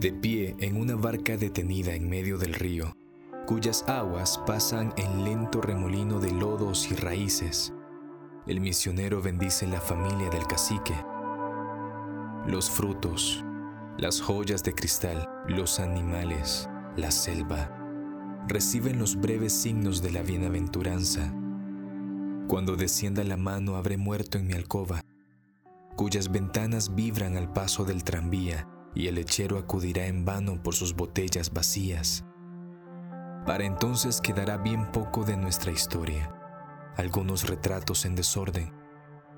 de pie en una barca detenida en medio del río, cuyas aguas pasan en lento remolino de lodos y raíces. El misionero bendice la familia del cacique. Los frutos, las joyas de cristal, los animales, la selva, reciben los breves signos de la bienaventuranza. Cuando descienda la mano habré muerto en mi alcoba, cuyas ventanas vibran al paso del tranvía y el lechero acudirá en vano por sus botellas vacías. Para entonces quedará bien poco de nuestra historia, algunos retratos en desorden,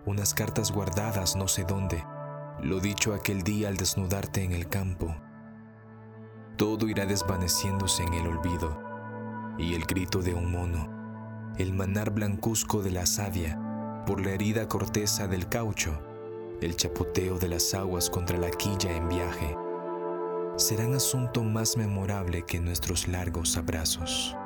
unas cartas guardadas no sé dónde, lo dicho aquel día al desnudarte en el campo. Todo irá desvaneciéndose en el olvido, y el grito de un mono, el manar blancuzco de la savia, por la herida corteza del caucho, el chapoteo de las aguas contra la quilla en viaje, serán asunto más memorable que nuestros largos abrazos.